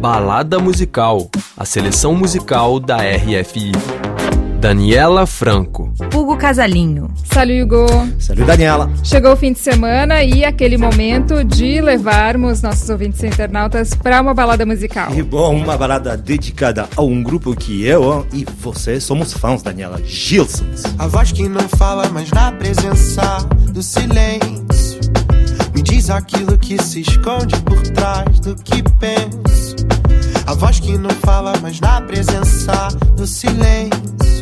Balada Musical, a seleção musical da RFI. Daniela Franco. Hugo Casalinho. Salut Hugo. Salut Daniela. Chegou o fim de semana e aquele momento de levarmos nossos ouvintes internautas para uma balada musical. E bom, uma balada dedicada a um grupo que eu e você somos fãs, Daniela. Gilsons. A voz que não fala, mas na presença do silêncio. Diz aquilo que se esconde por trás do que penso. A voz que não fala, mas na presença do silêncio.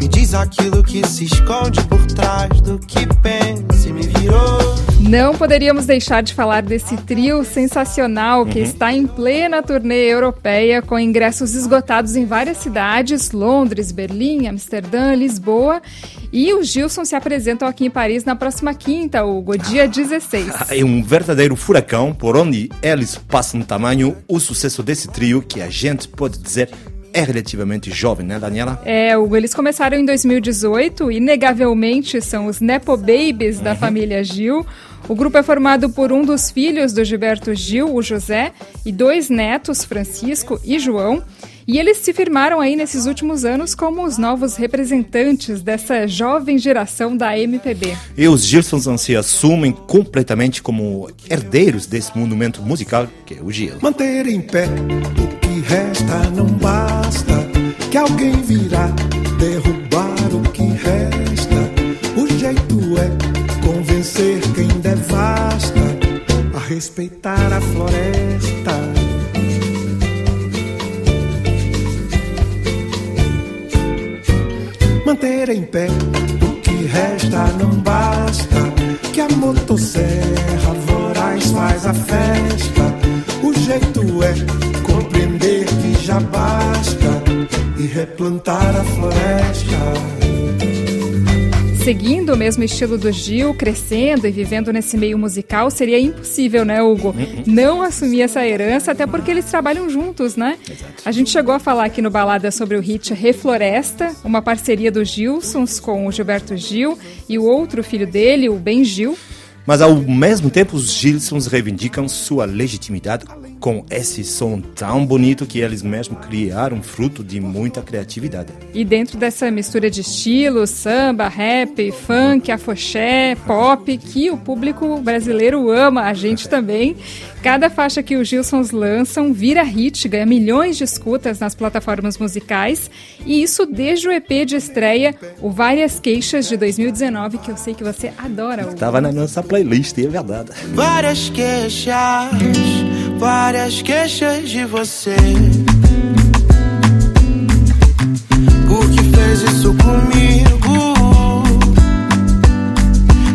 Me diz aquilo que se esconde por trás do que pensa e me virou. Não poderíamos deixar de falar desse trio sensacional que uhum. está em plena turnê europeia com ingressos esgotados em várias cidades, Londres, Berlim, Amsterdã, Lisboa. E os Gilson se apresentam aqui em Paris na próxima quinta, Hugo, dia 16. É um verdadeiro furacão por onde eles passam tamanho o sucesso desse trio que a gente pode dizer é relativamente jovem, né, Daniela? É, Hugo, eles começaram em 2018, inegavelmente são os Nepo Babies uhum. da família Gil. O grupo é formado por um dos filhos do Gilberto Gil, o José, e dois netos, Francisco e João. E eles se firmaram aí nesses últimos anos como os novos representantes dessa jovem geração da MPB. E os Gilsons se assumem completamente como herdeiros desse monumento musical que é o Gil. Manter em pé o resta não basta, que alguém virá derrubar o que resta. O jeito é convencer quem devasta a respeitar a floresta. manter em pé. O que resta não basta, que a motosserra voraz faz a festa. O jeito replantar a floresta seguindo o mesmo estilo do Gil, crescendo e vivendo nesse meio musical, seria impossível, né, Hugo? Uhum. Não assumir essa herança, até porque eles trabalham juntos, né? A gente chegou a falar aqui no Balada sobre o hit Refloresta, uma parceria dos Gilsons com o Gilberto Gil e o outro filho dele, o Ben Gil. Mas ao mesmo tempo, os Gilsons reivindicam sua legitimidade com esse som tão bonito que eles mesmos criaram, fruto de muita criatividade. E dentro dessa mistura de estilos, samba, rap, funk, afoxé, pop, que o público brasileiro ama, a gente também, cada faixa que os Gilsons lançam vira hit, ganha milhões de escutas nas plataformas musicais, e isso desde o EP de estreia, o Várias Queixas de 2019, que eu sei que você adora. Estava na nossa playlist, é verdade. Várias queixas várias queixas de você. Por que fez isso comigo?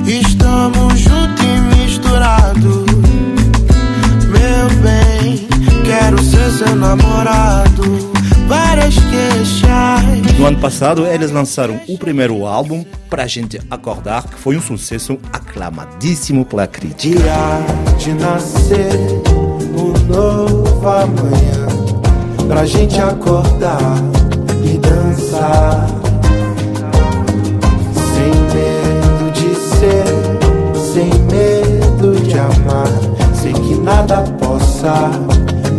Estamos juntos e misturados. Meu bem, quero ser seu namorado. Várias queixas. No ano passado, eles lançaram o primeiro álbum Pra Gente Acordar, que foi um sucesso aclamadíssimo pela crítica. Dia de nascer um novo amanhã pra gente acordar e dançar. Sem medo de ser, sem medo de amar. Sem que nada possa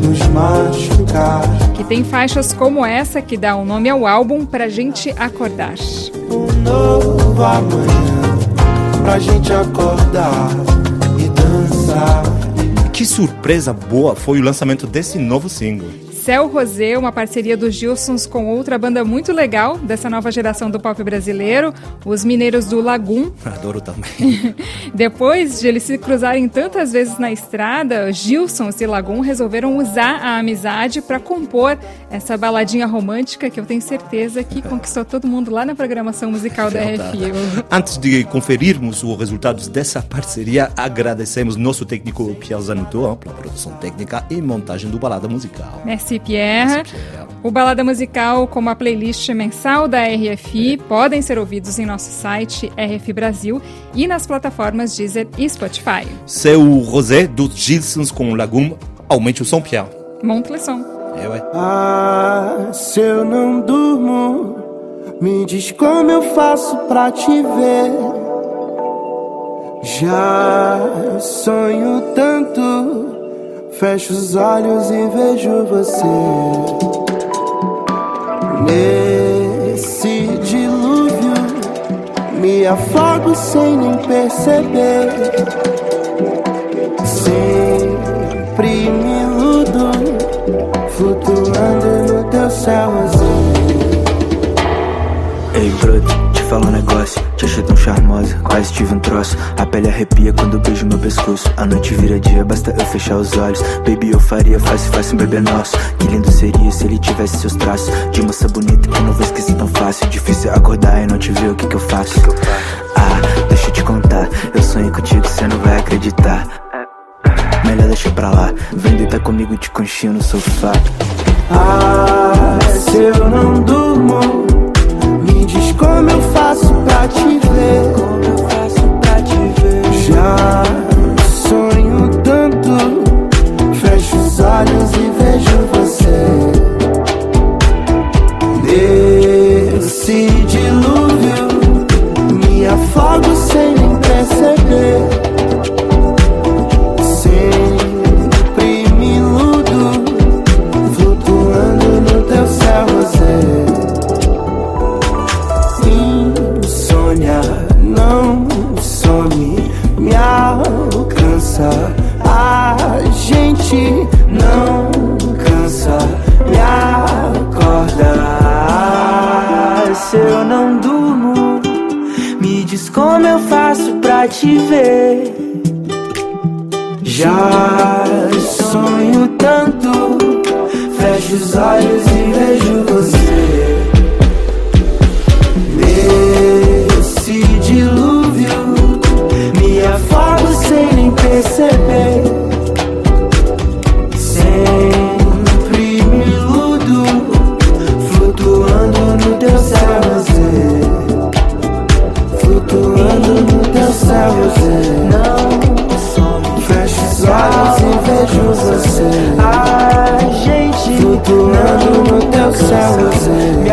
nos machucar. Que tem faixas como essa que dá o um nome ao álbum pra gente acordar. Um novo amanhã pra gente acordar e dançar. Que surpresa boa foi o lançamento desse novo single. Céu Rosé, uma parceria dos Gilsons com outra banda muito legal dessa nova geração do pop brasileiro, os Mineiros do Lagum. Adoro também. Depois de eles se cruzarem tantas vezes na estrada, Gilsons e Lagum resolveram usar a amizade para compor essa baladinha romântica que eu tenho certeza que conquistou todo mundo lá na programação musical da RFI. Antes de conferirmos os resultados dessa parceria, agradecemos nosso técnico Pierre Zanuto pela produção técnica e montagem do Balada Musical. Merci Pierre. O Balada Musical, como a playlist mensal da RFI, podem ser ouvidos em nosso site RF Brasil e nas plataformas Deezer e Spotify. Seu Rosé dos Gilsons com Lagoon, aumente o som, Pierre. Monte le som. É, ué. Ah, se eu não durmo, me diz como eu faço pra te ver. Já sonho tanto Fecho os olhos e vejo você. Nesse dilúvio, me afogo sem nem perceber. Sempre me iludo, flutuando no teu céu azul. Ei, brother, te falo um negócio. Te achei tão charmosa, quase tive um troço. A pele arrepia quando beijo meu pescoço. A noite vira dia, basta eu fechar os olhos. Baby, eu faria fácil, fácil um bebê nosso. Que lindo seria se ele tivesse seus traços. De moça bonita que não vou esquecer tão fácil. Difícil acordar e não te ver, o que que eu faço? Ah, deixa eu te contar. Eu sonhei contigo, cê não vai acreditar. Melhor deixa pra lá. Vem deitar comigo de conchinha no sofá. Ah, se eu não durmo, como eu faço pra te ver. Como eu faço pra te ver? Já sonho tanto, fecho os olhos e vejo você. Nesse dilúvio, me afogo sem diz como eu faço pra te ver. Já sonho tanto, fecho os olhos e vejo você. Nesse dilúvio, me afogo sem nem perceber. Sempre me iludo, flutuando no teu céu você. A gente flutuando